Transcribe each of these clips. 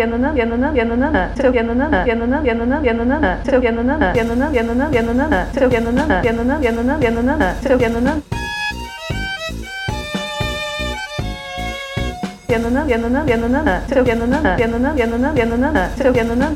yanına yanına yanına çok yanına yanına yanına yanına çok yanına yanına yanına yanına çok yanına yanına yanına yanına çok yanına yanına yanına yanına çok yanına yanına yanına yanına çok yanına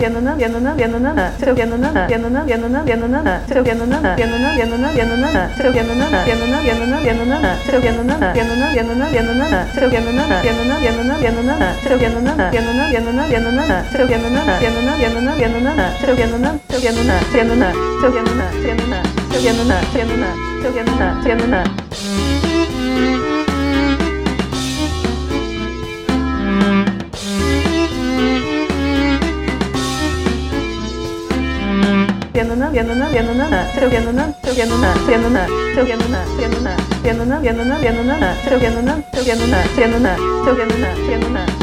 yanına yanına yanına çok yanına yanına yanına yanına çok yanına yanına yanına yanına çok yanına yanına yanına yanına çok yanına yanına yanına yanına çok yanına yanına yanına yanına çok yanına yanına yanına yanına çok yanına yanına yanına yanına çok yanına çok yanına yanına çok yanına yanına çok yanına yanına çok yanına yanına viendo nada, viendo nada, viendo nada, pero viendo nada, viendo viendo nada, viendo nada, viendo viendo nada, viendo viendo nada, viendo nada, viendo viendo nada, viendo viendo nada, viendo nada,